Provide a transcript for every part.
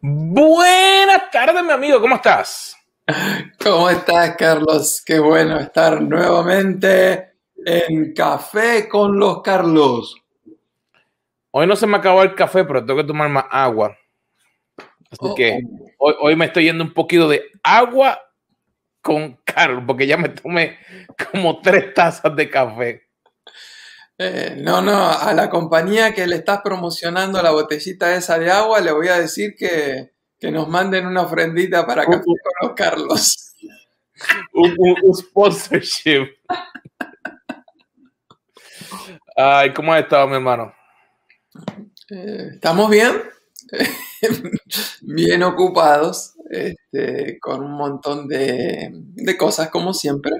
Buenas tardes, mi amigo, ¿cómo estás? ¿Cómo estás, Carlos? Qué bueno estar nuevamente en Café con los Carlos. Hoy no se me acabó el café, pero tengo que tomar más agua. Así Oh, que oh. hoy, hoy me estoy yendo un poquito de agua con Carlos, porque ya me tomé como tres tazas de café. Eh, no, no, a la compañía que le estás promocionando la botellita esa de agua le voy a decir que, que nos manden una ofrendita para Café con los Carlos. Un, un- un sponsorship. Ay, ¿cómo has estado, mi hermano? Eh, ¿Estamos bien? bien ocupados, este, con un montón de, de cosas como siempre,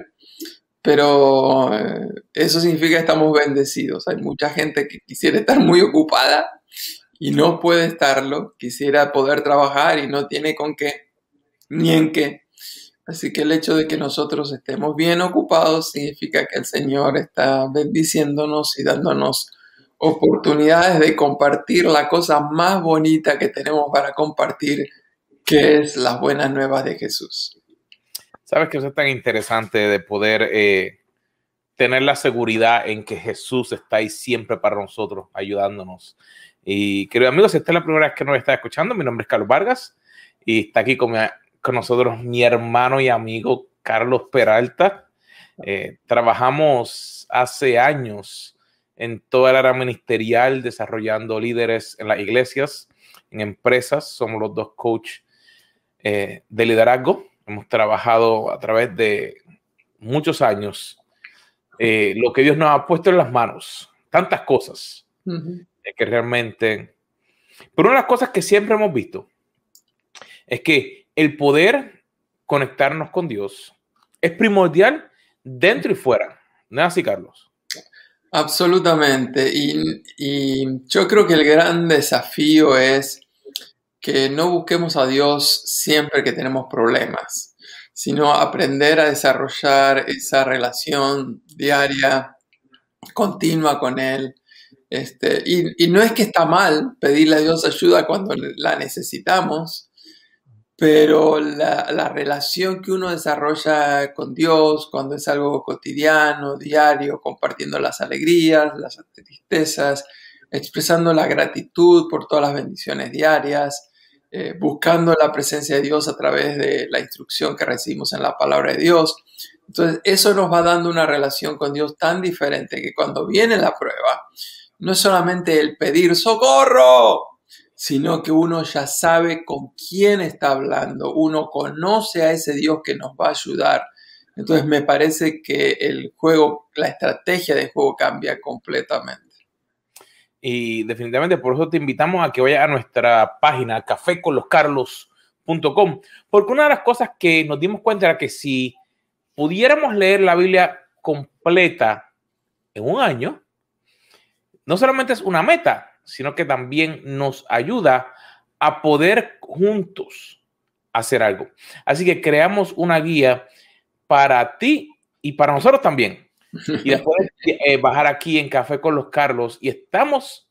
pero eh, eso significa que estamos bendecidos. Hay mucha gente que quisiera estar muy ocupada y no puede estarlo, quisiera poder trabajar y no tiene con qué, ni en qué. Así que el hecho de que nosotros estemos bien ocupados significa que el Señor está bendiciéndonos y dándonos oportunidades de compartir la cosa más bonita que tenemos para compartir, que es las buenas nuevas de Jesús. Sabes eso es tan interesante de poder eh, tener la seguridad en que Jesús está ahí siempre para nosotros, ayudándonos. Y queridos amigos, si esta es la primera vez que nos está escuchando, mi nombre es Carlos Vargas y está aquí con, mi- con nosotros mi hermano y amigo Carlos Peralta. Eh, trabajamos hace años en toda el área ministerial, desarrollando líderes en las iglesias, en empresas. Somos los dos coach eh, de liderazgo. Hemos trabajado a través de muchos años eh, lo que Dios nos ha puesto en las manos. Tantas cosas eh, que realmente... Pero una de las cosas que siempre hemos visto es que el poder conectarnos con Dios es primordial dentro y fuera. ¿No es así, Carlos? Absolutamente. Y, y yo creo que el gran desafío es que no busquemos a Dios siempre que tenemos problemas, sino aprender a desarrollar esa relación diaria, continua con Él. Este, y, y no es que está mal pedirle a Dios ayuda cuando la necesitamos, pero la, la relación que uno desarrolla con Dios, cuando es algo cotidiano, diario, compartiendo las alegrías, las tristezas, expresando la gratitud por todas las bendiciones diarias, eh, buscando la presencia de Dios a través de la instrucción que recibimos en la palabra de Dios. Entonces, eso nos va dando una relación con Dios tan diferente que cuando viene la prueba, no es solamente el pedir socorro, sino que uno ya sabe con quién está hablando, uno conoce a ese Dios que nos va a ayudar. Entonces me parece que el juego, la estrategia de juego cambia completamente. Y definitivamente por eso te invitamos a que vayas a nuestra página caféconloscarlos.com, porque una de las cosas que nos dimos cuenta era que si pudiéramos leer la Biblia completa en un año, no solamente es una meta, sino que también nos ayuda a poder juntos hacer algo. Así que creamos una guía para ti y para nosotros también. Y después eh, bajar aquí en Café con los Carlos y estamos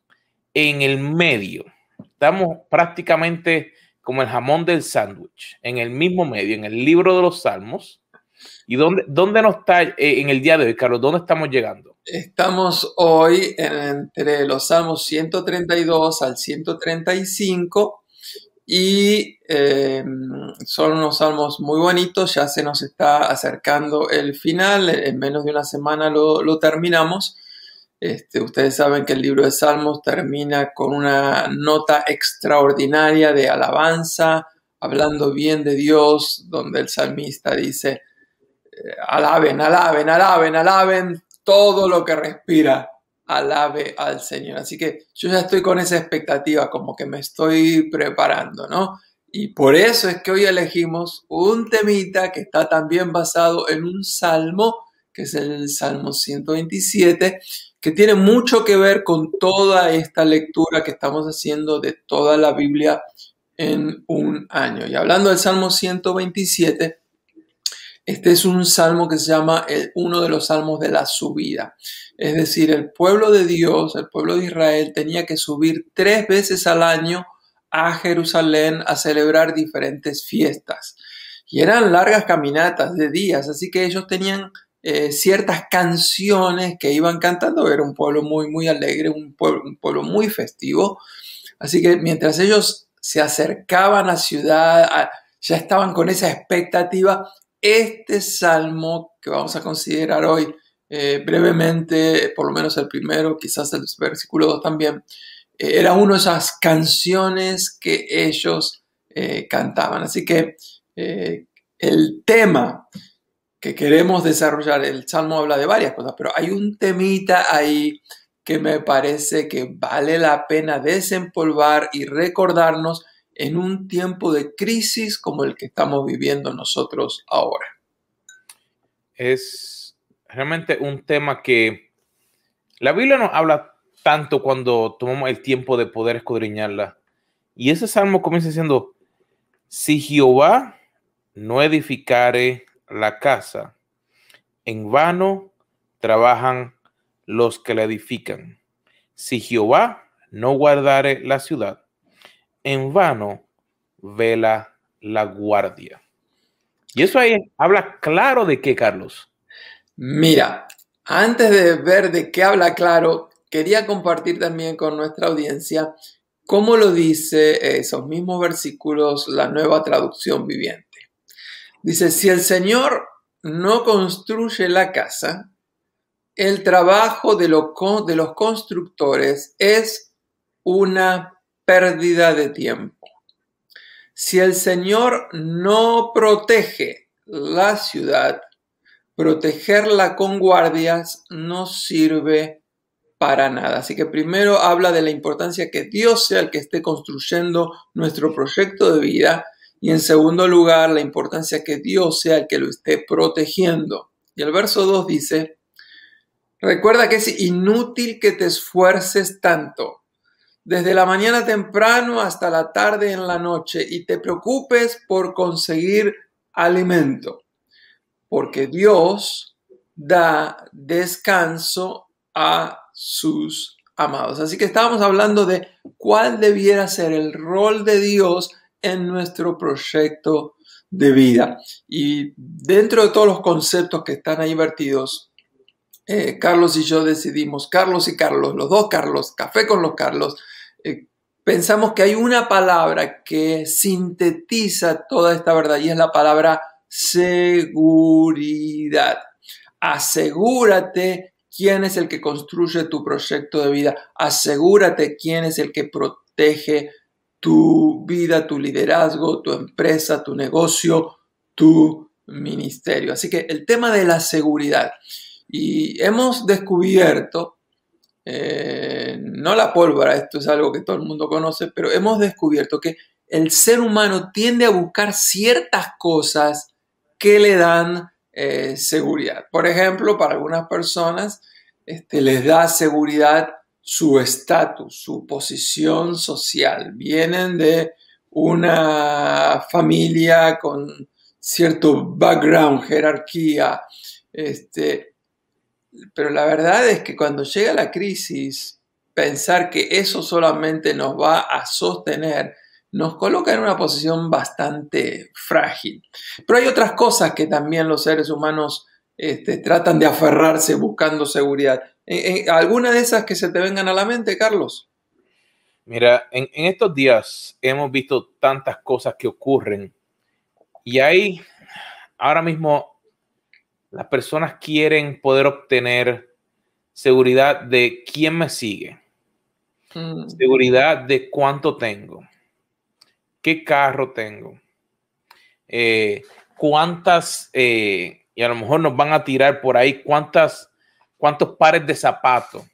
en el medio. Estamos prácticamente como el jamón del sándwich, en el mismo medio, en el libro de los Salmos. ¿Y dónde, dónde nos está eh, en el día de hoy, Carlos? ¿Dónde estamos llegando? Estamos hoy en- entre los Salmos 132 al 135 y eh, son unos salmos muy bonitos, ya se nos está acercando el final, en menos de una semana lo, lo terminamos. Este, ustedes saben que el libro de Salmos termina con una nota extraordinaria de alabanza, hablando bien de Dios, donde el salmista dice, eh, alaben, alaben, alaben, alaben todo lo que respira, alabe al Señor. Así que yo ya estoy con esa expectativa, como que me estoy preparando, ¿no? Y por eso es que hoy elegimos un temita que está también basado en un salmo, que es el Salmo 127, que tiene mucho que ver con toda esta lectura que estamos haciendo de toda la Biblia en un año. Y hablando del Salmo 127, Este es un salmo que se llama uno de los salmos de la subida. Es decir, el pueblo de Dios, el pueblo de Israel, tenía que subir tres veces al año a Jerusalén a celebrar diferentes fiestas. Y eran largas caminatas de días, así que ellos tenían eh, ciertas canciones que iban cantando. Era un pueblo muy, muy alegre, un pueblo, un pueblo muy festivo. Así que mientras ellos se acercaban a ciudad, ya estaban con esa expectativa, este salmo que vamos a considerar hoy eh, brevemente, por lo menos el primero, quizás el versículo 2 también, eh, era una de esas canciones que ellos eh, cantaban. Así que el tema que queremos desarrollar, el salmo habla de varias cosas, pero hay un temita ahí que me parece que vale la pena desempolvar y recordarnos en un tiempo de crisis como el que estamos viviendo nosotros ahora. Es realmente un tema que la Biblia nos habla tanto cuando tomamos el tiempo de poder escudriñarla. Y ese salmo comienza diciendo, si Jehová no edificare la casa, en vano trabajan los que la edifican. Si Jehová no guardare la ciudad, en vano vela la guardia. Y eso ahí habla claro de qué, Carlos. Mira, antes de ver de qué habla claro, quería compartir también con nuestra audiencia cómo lo dice esos mismos versículos la nueva traducción viviente. Dice, si el Señor no construye la casa, el trabajo de, de los constructores es una pérdida de tiempo. Si el Señor no protege la ciudad, protegerla con guardias no sirve para nada. Así que primero habla de la importancia que Dios sea el que esté construyendo nuestro proyecto de vida y en segundo lugar la importancia que Dios sea el que lo esté protegiendo. Y el verso 2 dice, recuerda que es inútil que te esfuerces tanto desde la mañana temprano hasta la tarde en la noche y te preocupes por conseguir alimento, porque Dios da descanso a sus amados. Así que estábamos hablando de cuál debiera ser el rol de Dios en nuestro proyecto de vida. Y dentro de todos los conceptos que están ahí vertidos, eh, Carlos y yo decidimos, Carlos y Carlos, los dos Carlos, café con los Carlos, eh, pensamos que hay una palabra que sintetiza toda esta verdad y es la palabra seguridad. Asegúrate quién es el que construye tu proyecto de vida. Asegúrate quién es el que protege tu vida, tu liderazgo, tu empresa, tu negocio, tu ministerio. Así que el tema de la seguridad. Y hemos descubierto, eh, no la pólvora, esto es algo que todo el mundo conoce, pero hemos descubierto que el ser humano tiende a buscar ciertas cosas que le dan eh, seguridad. Por ejemplo, para algunas personas este, les da seguridad su estatus, su posición social. Vienen de una familia con cierto background, jerarquía, este, pero la verdad es que cuando llega la crisis, pensar que eso solamente nos va a sostener nos coloca en una posición bastante frágil. Pero hay otras cosas que también los seres humanos este, tratan de aferrarse buscando seguridad. ¿Alguna de esas que se te vengan a la mente, Carlos? Mira, en, en estos días hemos visto tantas cosas que ocurren y hay ahora mismo las personas quieren poder obtener seguridad de quién me sigue, mm. seguridad de cuánto tengo, qué carro tengo, eh, cuántas, eh, y a lo mejor nos van a tirar por ahí cuántas, cuántos pares de zapatos,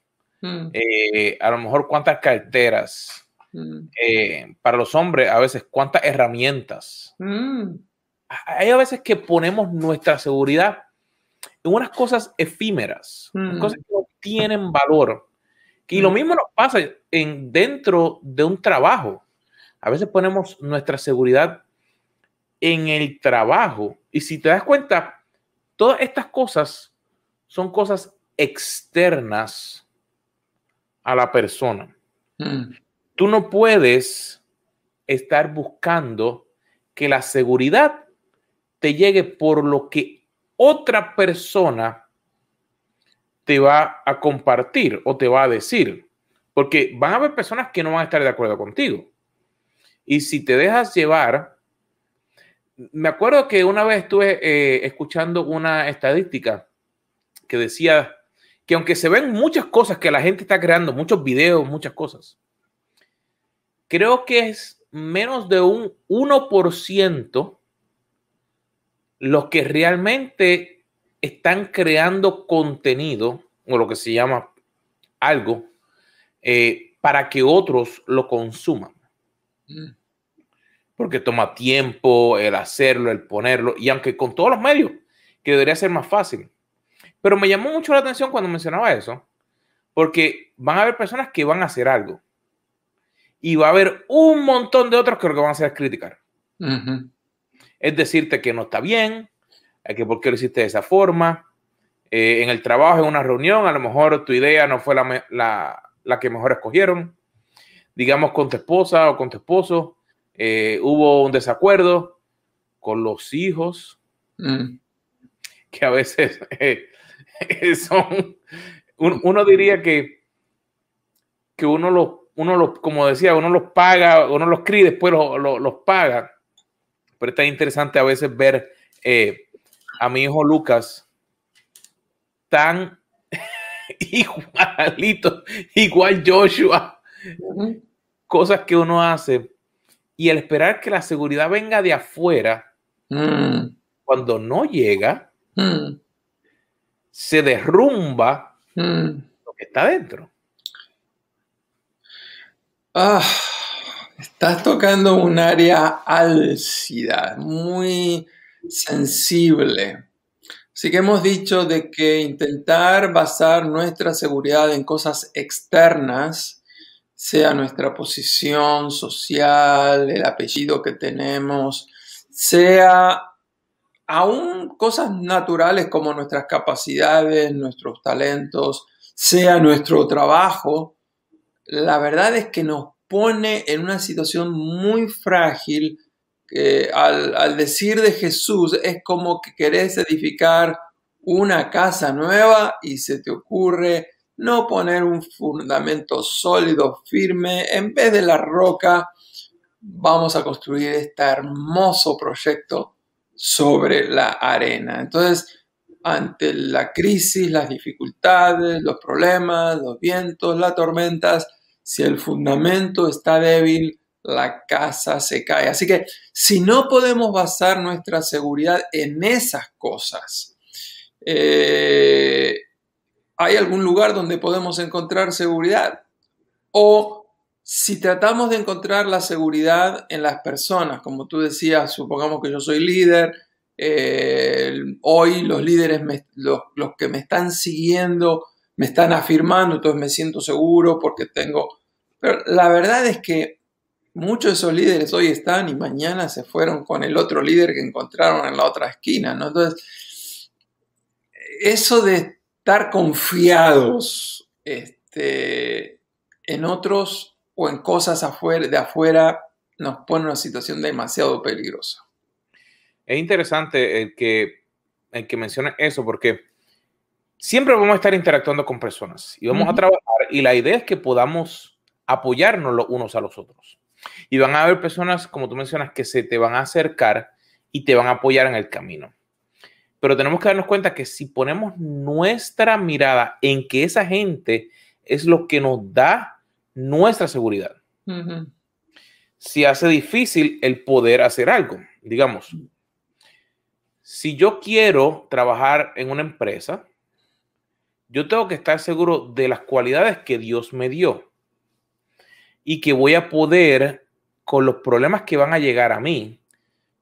mm. eh, a lo mejor cuántas carteras. Mm. para los hombres, a veces cuántas herramientas. Hay a veces que ponemos nuestra seguridad en unas cosas efímeras, mm. cosas que no tienen valor. Y lo mm. mismo nos pasa en, dentro de un trabajo. A veces ponemos nuestra seguridad en el trabajo. Y si te das cuenta, Todas estas cosas son cosas externas a la persona. Mm. Tú no puedes estar buscando que la seguridad te llegue por lo que otra persona te va a compartir o te va a decir. Porque van a haber personas que no van a estar de acuerdo contigo. Y si te dejas llevar, me acuerdo que una vez estuve eh, escuchando una estadística que decía que aunque se ven muchas cosas que la gente está creando, muchos videos, muchas cosas, creo que es menos de un 1% los que realmente están creando contenido, o lo que se llama algo, eh, para que otros lo consuman. Mm. Porque toma tiempo el hacerlo, el ponerlo, y aunque con todos los medios, que debería ser más fácil. Pero me llamó mucho la atención cuando mencionaba eso, porque van a haber personas que van a hacer algo. Y va a haber un montón de otros que lo que van a hacer es criticar. Es decirte que no está bien, que por qué lo hiciste de esa forma. Eh, en el trabajo, en una reunión, a lo mejor tu idea no fue la, que mejor escogieron. Digamos con tu esposa o con tu esposo, eh, hubo un desacuerdo con los hijos, mm. que a veces eh, son, uno diría que, que uno los, uno los, como decía, uno los paga, uno los cría y después los paga. Pero está interesante a veces ver eh, a mi hijo Lucas tan igualito, igual Joshua, cosas que uno hace y el esperar que la seguridad venga de afuera, mm. cuando no llega, mm se derrumba mm. lo que está dentro. Ah, estás tocando un área álcida, muy sensible. Así que hemos dicho de que intentar basar nuestra seguridad en cosas externas, sea nuestra posición social, el apellido que tenemos, sea aún cosas naturales como nuestras capacidades, nuestros talentos, sea nuestro trabajo, la verdad es que nos pone en una situación muy frágil que al, decir de Jesús es como que querés edificar una casa nueva y se te ocurre no poner un fundamento sólido, firme, en vez de la roca, vamos a construir este hermoso proyecto sobre la arena. Entonces, ante la crisis, las dificultades, los problemas, los vientos, las tormentas, si el fundamento está débil, la casa se cae. Así que si no podemos basar nuestra seguridad en esas cosas, eh, ¿hay algún lugar donde podemos encontrar seguridad? O si tratamos de encontrar la seguridad en las personas, como tú decías, supongamos que yo soy líder, eh, hoy los líderes, los, que me están siguiendo, me están afirmando, entonces me siento seguro porque tengo... Pero la verdad es que muchos de esos líderes hoy están y mañana se fueron con el otro líder que encontraron en la otra esquina. Entonces, eso de estar confiados este, en otros o en cosas afuera, de afuera nos pone en una situación demasiado peligrosa. Es interesante el que, el que eso porque siempre vamos a estar interactuando con personas y vamos a trabajar y la idea es que podamos apoyarnos los unos a los otros. Y van a haber personas, como tú mencionas, que se te van a acercar y te van a apoyar en el camino. Pero tenemos que darnos cuenta que si ponemos nuestra mirada en que esa gente es lo que nos da nuestra seguridad. Si hace difícil el poder hacer algo, digamos, si yo quiero trabajar en una empresa, yo tengo que estar seguro de las cualidades que Dios me dio y que voy a poder, con los problemas que van a llegar a mí,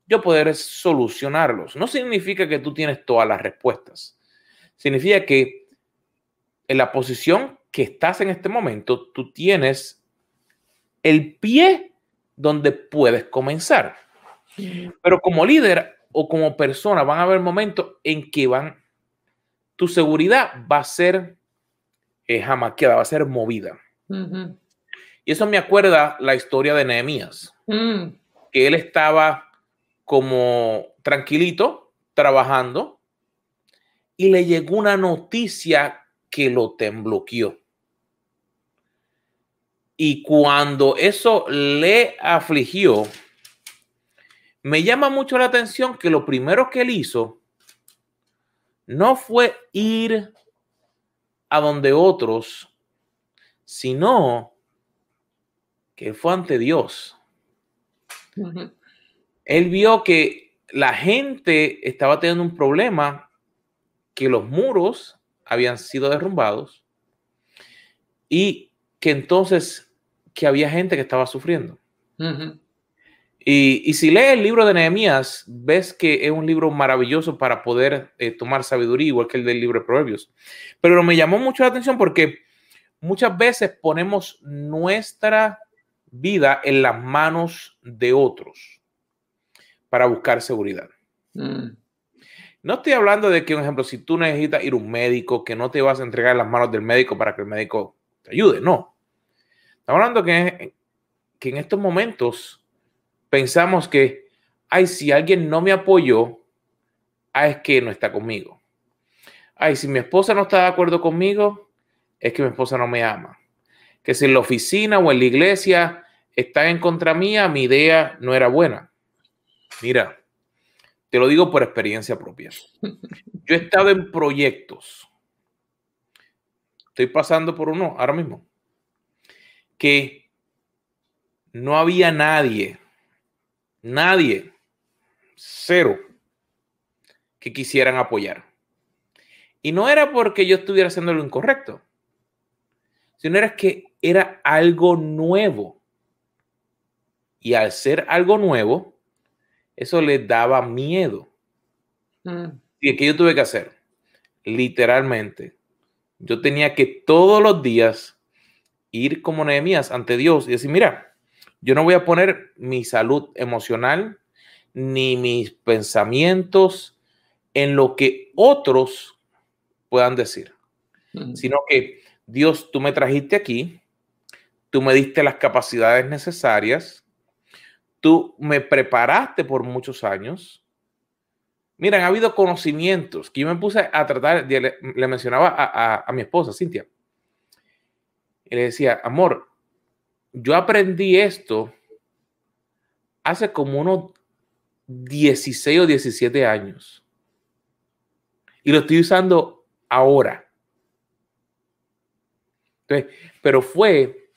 yo poder solucionarlos. No significa que tú tienes todas las respuestas. Significa que en la posición que estás en este momento, tú tienes el pie donde puedes comenzar. Pero como líder, o como persona van a haber momentos en que van, tu seguridad va a ser eh, jamaqueada, va a ser movida. Y eso me acuerda la historia de Nehemías, mm. que él estaba como tranquilito, trabajando, y le llegó una noticia que lo tembloqueó. Y cuando eso le afligió, me llama mucho la atención que lo primero que él hizo no fue ir a donde otros, sino que fue ante Dios. Él vio que la gente estaba teniendo un problema, que los muros habían sido derrumbados y que entonces que había gente que estaba sufriendo. Y, si lees el libro de Nehemías, ves que es un libro maravilloso para poder eh, tomar sabiduría, igual que el del libro de Proverbios. Pero me llamó mucho la atención porque muchas veces ponemos nuestra vida en las manos de otros para buscar seguridad. Mm. No estoy hablando de que, por ejemplo, si tú necesitas ir a un médico, que no te vas a entregar en las manos del médico para que el médico te ayude, no. Estamos hablando que, que en estos momentos pensamos que, ay, si alguien no me apoyó, ah, es que no está conmigo. Ay, si mi esposa no está de acuerdo conmigo, es que mi esposa no me ama. Que si en la oficina o en la iglesia está en contra mía, mi idea no era buena. Mira, te lo digo por experiencia propia. Yo he estado en proyectos. Estoy pasando por uno ahora mismo que no había nadie, nadie, cero, que quisieran apoyar. Y no era porque yo estuviera haciendo lo incorrecto, sino era que era algo nuevo. Y al ser algo nuevo, eso le daba miedo. Mm. ¿Y qué yo tuve que hacer? Literalmente, yo tenía que todos los días ir como Nehemías ante Dios y decir, mira, yo no voy a poner mi salud emocional ni mis pensamientos en lo que otros puedan decir, sino que Dios, tú me trajiste aquí, tú me diste las capacidades necesarias, tú me preparaste por muchos años. Miren, ha habido conocimientos que yo me puse a tratar, le, mencionaba a, a mi esposa, Cintia, y le decía, amor, yo aprendí esto hace como unos 16 o 17 años. Y lo estoy usando ahora. pero fue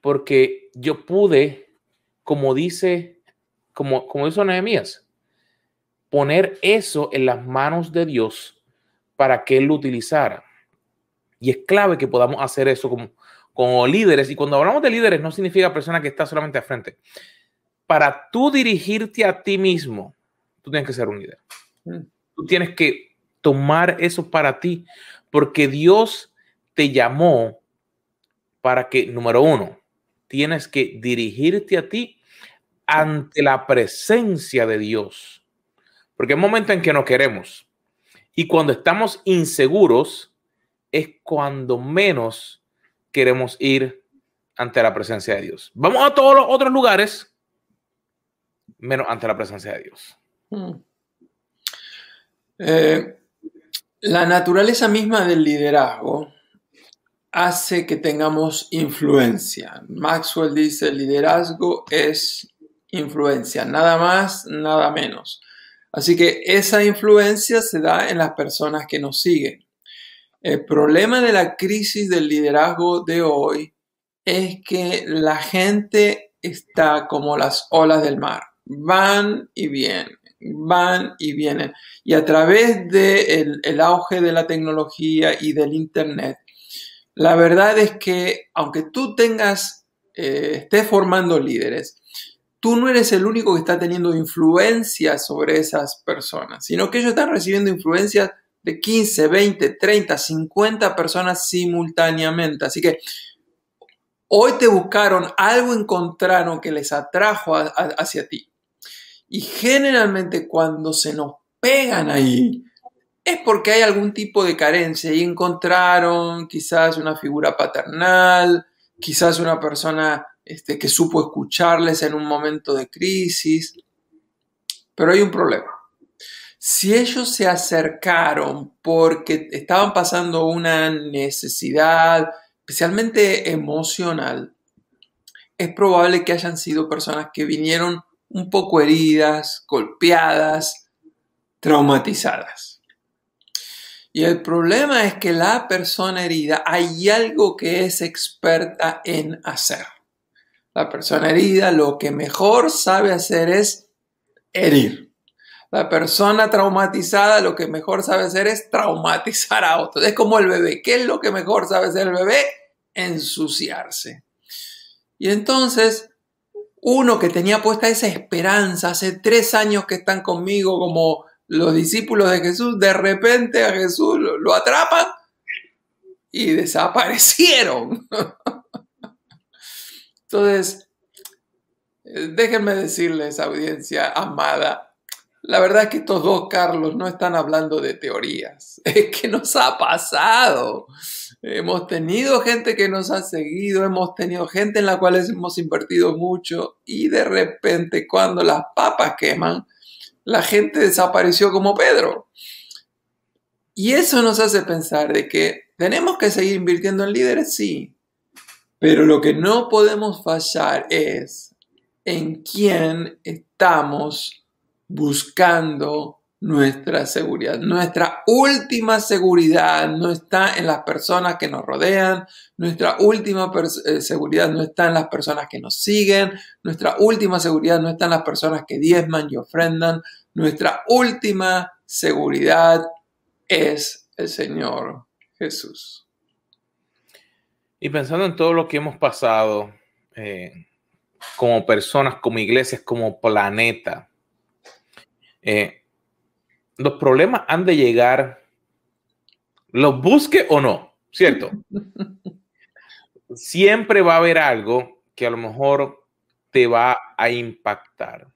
porque yo pude, como dice, como, como hizo Nehemías, poner eso en las manos de Dios para que Él lo utilizara. Y es clave que podamos hacer eso como, como líderes, y cuando hablamos de líderes no significa persona que está solamente al frente. Para tú dirigirte a ti mismo, tú tienes que ser un líder. Mm. Tú tienes que tomar eso para ti, porque Dios te llamó para que, número uno, tienes que dirigirte a ti ante la presencia de Dios. Porque hay momentos en que no queremos. Y cuando estamos inseguros, es cuando menos queremos ir ante la presencia de Dios. Vamos a todos los otros lugares, menos ante la presencia de Dios. Hmm. Eh, la naturaleza misma del liderazgo hace que tengamos influencia. Maxwell dice, liderazgo es influencia, nada más, nada menos. Así que esa influencia se da en las personas que nos siguen. El problema de la crisis del liderazgo de hoy es que la gente está como las olas del mar, van y vienen, van y vienen. Y a través del el auge de la tecnología y del Internet, la verdad es que aunque tú tengas, eh, estés formando líderes, tú no eres el único que está teniendo influencia sobre esas personas, sino que ellos están recibiendo influencia de 15, 20, 30, 50 personas simultáneamente. Así que hoy te buscaron, algo encontraron que les atrajo hacia ti. Y generalmente cuando se nos pegan ahí, es porque hay algún tipo de carencia y encontraron quizás una figura paternal, quizás una persona este, que supo escucharles en un momento de crisis. Pero hay un problema. Si ellos se acercaron porque estaban pasando una necesidad, especialmente emocional, es probable que hayan sido personas que vinieron un poco heridas, golpeadas, traumatizadas. Y el problema es que la persona herida hay algo que es experta en hacer. La persona herida lo que mejor sabe hacer es herir. La persona traumatizada lo que mejor sabe hacer es traumatizar a otros. Es como el bebé. ¿Qué es lo que mejor sabe hacer el bebé? Ensuciarse. Y entonces, uno que tenía puesta esa esperanza, hace tres años que están conmigo como los discípulos de Jesús, de repente a Jesús lo, lo atrapan y desaparecieron. Entonces, eh, déjenme decirles, audiencia amada, la verdad es que estos dos Carlos no están hablando de teorías, es que nos ha pasado. Hemos tenido gente que nos ha seguido, hemos tenido gente en la cual hemos invertido mucho y de repente cuando las papas queman, la gente desapareció como Pedro. Y eso nos hace pensar de que tenemos que seguir invirtiendo en líderes, sí, pero lo que no podemos fallar es en quién estamos buscando nuestra seguridad. Nuestra última seguridad no está en las personas que nos rodean, nuestra última eh, seguridad no está en las personas que nos siguen, nuestra última seguridad no está en las personas que diezman y ofrendan, nuestra última seguridad es el Señor Jesús. Y pensando en todo lo que hemos pasado eh, como personas, como iglesias, como planeta, eh, los problemas han de llegar, los busque o no, ¿cierto? Siempre va a haber algo que a lo mejor te va a impactar.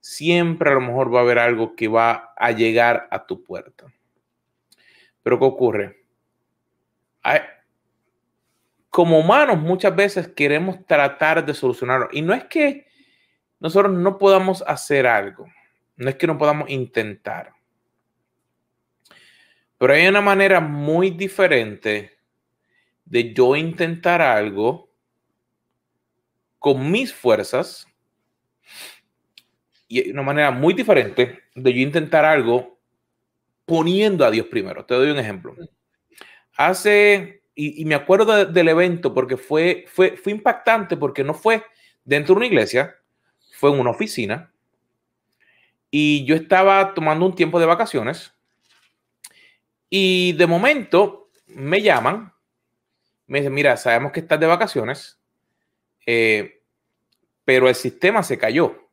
Siempre a lo mejor va a haber algo que va a llegar a tu puerta. Pero ¿qué ocurre? Hay, como humanos muchas veces queremos tratar de solucionarlo. Y no es que nosotros no podamos hacer algo, no es que no podamos intentar. Pero hay una manera muy diferente de yo intentar algo con mis fuerzas y una manera muy diferente de yo intentar algo poniendo a Dios primero. Te doy un ejemplo. Hace y, me acuerdo del evento porque fue, fue, fue impactante porque no fue dentro de una iglesia, fue en una oficina. Y yo estaba tomando un tiempo de vacaciones. Y de momento me llaman, me dicen, mira, sabemos que estás de vacaciones, eh, pero el sistema se cayó.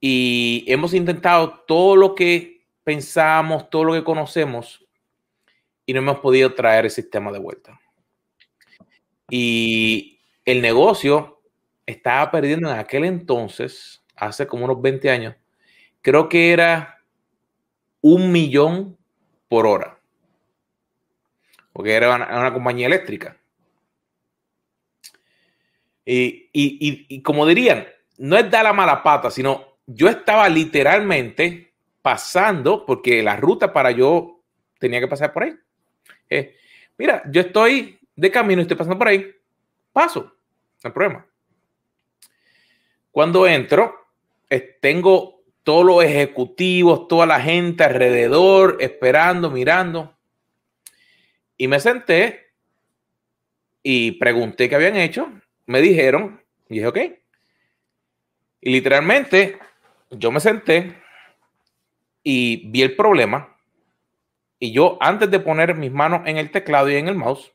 Y hemos intentado todo lo que pensamos, todo lo que conocemos y no hemos podido traer el sistema de vuelta. Y el negocio estaba perdiendo en aquel entonces, hace como unos 20 años, creo que era un millón por hora. Porque era una, compañía eléctrica. Y, y, como dirían, no es dar la mala pata, sino yo estaba literalmente pasando, porque la ruta para yo tenía que pasar por ahí. Eh, mira, yo estoy de camino, estoy pasando por ahí, paso, no hay problema. Cuando entro, tengo todos los ejecutivos, toda la gente alrededor, esperando, mirando. Y me senté y pregunté qué habían hecho. Me dijeron, y dije, ok. Y literalmente, yo me senté y vi el problema y yo, antes de poner mis manos en el teclado y en el mouse,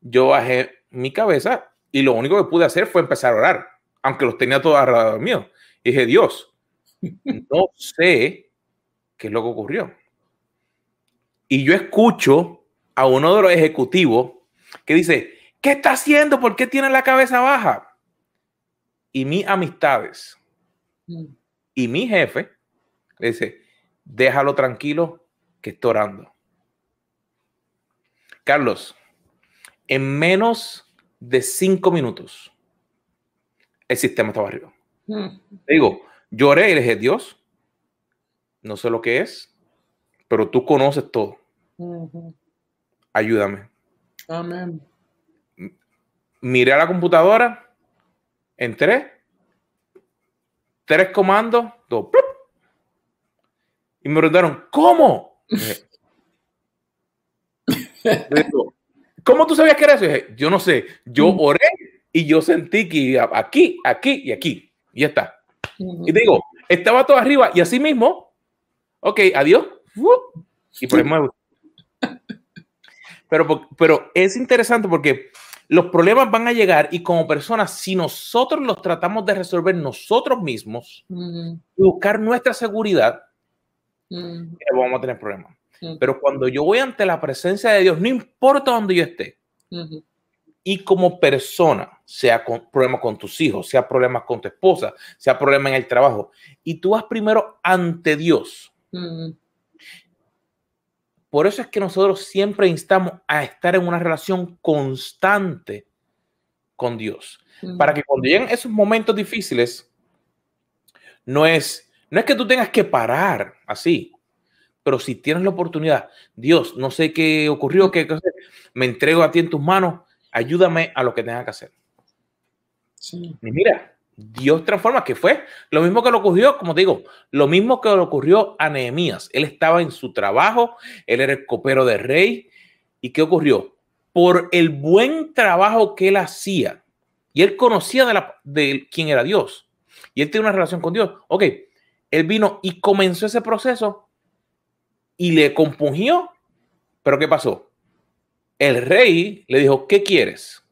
yo bajé mi cabeza y lo único que pude hacer fue empezar a orar, aunque los tenía todos alrededor mío. Dije, Dios, no sé qué es lo que ocurrió. Y yo escucho a uno de los ejecutivos que dice, ¿qué está haciendo? ¿Por qué tiene la cabeza baja? Y mis amistades. Y mi jefe le dice, déjalo tranquilo que está orando. Carlos, en menos de cinco minutos, el sistema estaba arriba. Mm. Digo, lloré y le dije, Dios, no sé lo que es, pero tú conoces todo. Ayúdame. Amén. Miré a la computadora, entré, tres comandos, dos, y me preguntaron, ¿cómo? ¿Cómo tú sabías que era eso? dije, yo no sé, yo oré y yo sentí que aquí, aquí y aquí. Y ya está. Y digo, estaba todo arriba y así mismo, ok, adiós. Y por eso pero, pero es interesante porque los problemas van a llegar y como personas, si nosotros los tratamos de resolver nosotros mismos, buscar nuestra seguridad, vamos a tener problemas. Pero cuando yo voy ante la presencia de Dios, no importa dónde yo esté, y como persona, sea con, problemas con tus hijos, sea problemas con tu esposa, sea problema en el trabajo, y tú vas primero ante Dios. Por eso es que nosotros siempre instamos a estar en una relación constante con Dios. Para que cuando lleguen esos momentos difíciles, no es, no es que tú tengas que parar así, pero si tienes la oportunidad, Dios, no sé qué ocurrió, qué me entrego a ti en tus manos, ayúdame a lo que tenga que hacer. Sí. Y mira, Dios transforma, que fue lo mismo que le ocurrió, como digo, lo mismo que le ocurrió a Nehemías. Él estaba en su trabajo, él era el copero de rey. ¿Y qué ocurrió? Por el buen trabajo que él hacía, y él conocía de, la, de quién era Dios, y él tiene una relación con Dios. Ok, él vino y comenzó ese proceso y le compungió. Pero ¿qué pasó? El rey le dijo, ¿qué quieres?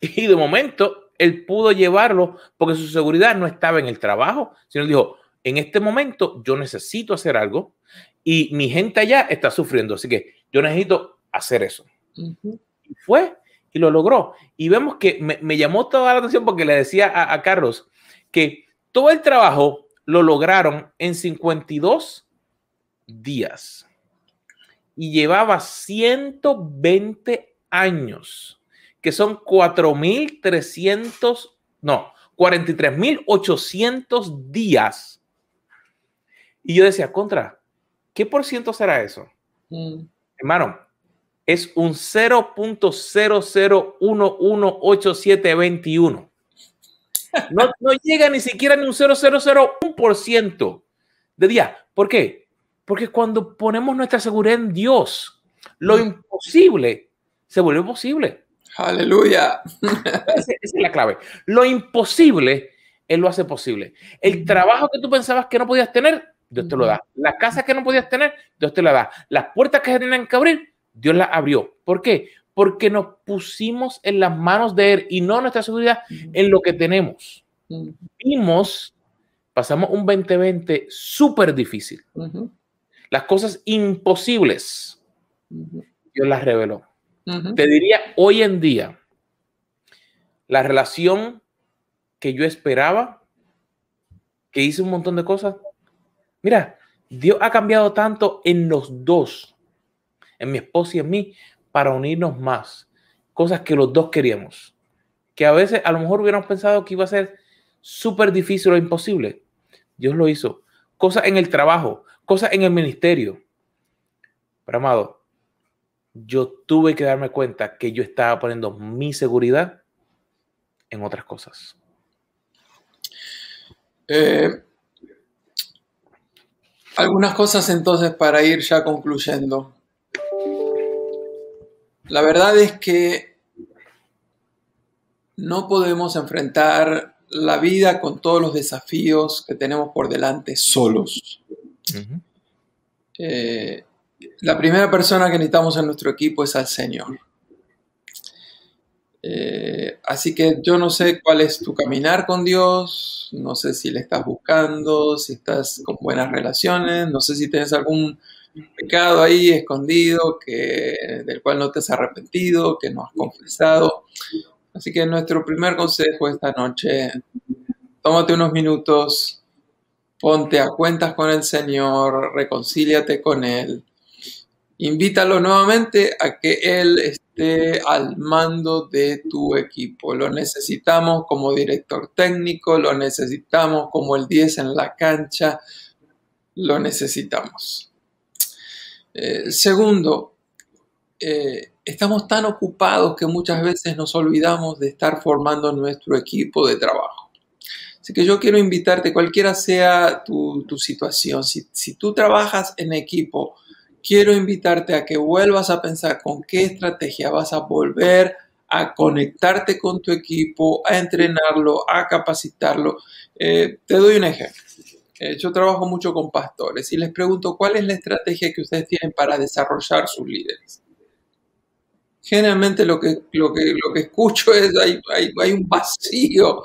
Y de momento él pudo llevarlo porque su seguridad no estaba en el trabajo, sino dijo, en este momento yo necesito hacer algo y mi gente allá está sufriendo, así que yo necesito hacer eso. Y fue y lo logró. Y vemos que me, llamó toda la atención porque le decía a, a, Carlos que todo el trabajo lo lograron en 52 días y llevaba 120 años que son 4.300, no, 43.800 días. Y yo decía, contra, ¿qué por ciento será eso? Mm. Hermano, es un 0.00118721. No, no llega ni siquiera ni un 0.001% de día. ¿Por qué? Porque cuando ponemos nuestra seguridad en Dios, lo mm. imposible se vuelve posible. Aleluya. Esa, es la clave. Lo imposible, Él lo hace posible. El trabajo que tú pensabas que no podías tener, Dios te lo da. La casa que no podías tener, Dios te la da. Las puertas que se tenían que abrir, Dios las abrió. ¿Por qué? Porque nos pusimos en las manos de Él y no nuestra seguridad en lo que tenemos. Vimos, pasamos un 2020 súper difícil. Las cosas imposibles, Dios las reveló. Te diría hoy en día, la relación que yo esperaba, que hice un montón de cosas, mira, Dios ha cambiado tanto en los dos, en mi esposa y en mí, para unirnos más. Cosas que los dos queríamos. Que a veces a lo mejor hubiéramos pensado que iba a ser súper difícil o imposible. Dios lo hizo. Cosas en el trabajo, cosas en el ministerio. Pero amado, yo tuve que darme cuenta que yo estaba poniendo mi seguridad en otras cosas. Eh, algunas cosas entonces para ir ya concluyendo. La verdad es que no podemos enfrentar la vida con todos los desafíos que tenemos por delante solos la primera persona que necesitamos en nuestro equipo es al Señor. Eh, así que yo no sé cuál es tu caminar con Dios, no sé si le estás buscando, si estás con buenas relaciones, no sé si tienes algún pecado ahí escondido que, del cual no te has arrepentido, que no has confesado. Así que nuestro primer consejo esta noche tómate unos minutos, ponte a cuentas con el Señor, reconcíliate con Él. Invítalo nuevamente a que Él esté al mando de tu equipo. Lo necesitamos como director técnico, lo necesitamos como el 10 en la cancha, lo necesitamos. Eh, segundo, eh, estamos tan ocupados que muchas veces nos olvidamos de estar formando nuestro equipo de trabajo. Así que yo quiero invitarte, cualquiera sea tu, situación, si, si tú trabajas en equipo, quiero invitarte a que vuelvas a pensar con qué estrategia vas a volver a conectarte con tu equipo, a entrenarlo, a capacitarlo. Eh, te doy un ejemplo. Eh, yo trabajo mucho con pastores y les pregunto cuál es la estrategia que ustedes tienen para desarrollar sus líderes generalmente lo que, lo que, lo que escucho es hay, hay, hay un vacío.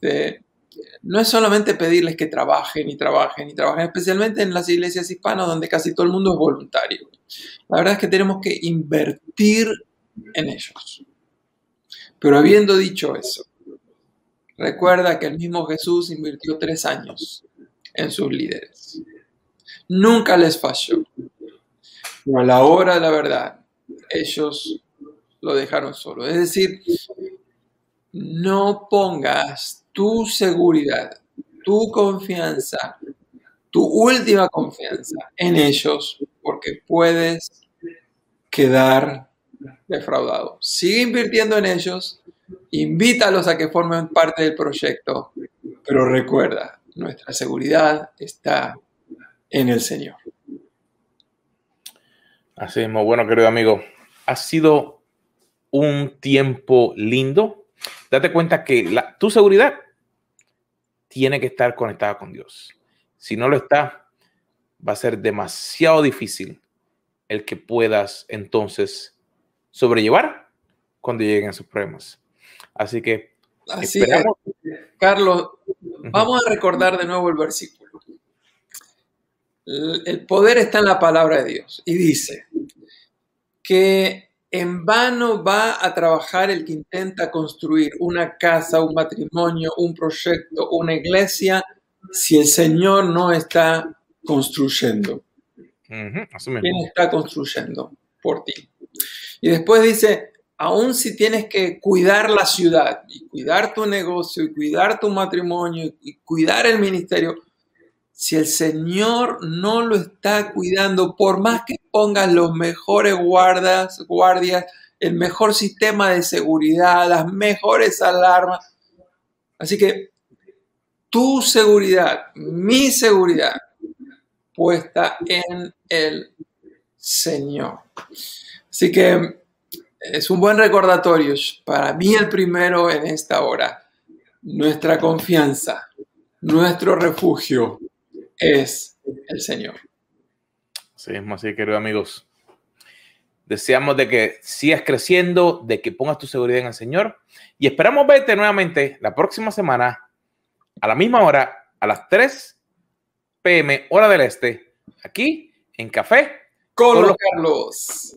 Este, no es solamente pedirles que trabajen y trabajen y trabajen, especialmente en las iglesias hispanas donde casi todo el mundo es voluntario. La verdad es que tenemos que invertir en ellos. Pero habiendo dicho eso, recuerda que el mismo Jesús invirtió tres años en sus líderes. Nunca les falló. Pero a la hora de la verdad, ellos lo dejaron solo. Es decir, no pongas tu seguridad, tu confianza, tu última confianza en ellos porque puedes quedar defraudado. Sigue invirtiendo en ellos, invítalos a que formen parte del proyecto, pero recuerda, nuestra seguridad está en el Señor. Así es, bueno, querido amigo, ha sido un tiempo lindo. Date cuenta que tu seguridad tiene que estar conectada con Dios. Si no lo está, va a ser demasiado difícil el que puedas entonces sobrellevar cuando lleguen sus problemas. Así que Así Carlos, vamos a recordar de nuevo el versículo. El poder está en la palabra de Dios y dice que en vano va a trabajar el que intenta construir una casa, un matrimonio, un proyecto, una iglesia, si el Señor no está construyendo. ¿Quién está construyendo por ti? Y después dice, aun si tienes que cuidar la ciudad y cuidar tu negocio y cuidar tu matrimonio y cuidar el ministerio, si el Señor no lo está cuidando, por más que pongas los mejores guardas, guardias, el mejor sistema de seguridad, las mejores alarmas. Así que tu seguridad, mi seguridad, puesta en el Señor. Así que es un buen recordatorio, para mí el primero en esta hora, nuestra confianza, nuestro refugio es el Señor. Sí, así, queridos amigos. Deseamos de que sigas creciendo, de que pongas tu seguridad en el Señor y esperamos verte nuevamente la próxima semana a la misma hora, a las 3 pm, hora del este, aquí en Café con, los Carlos.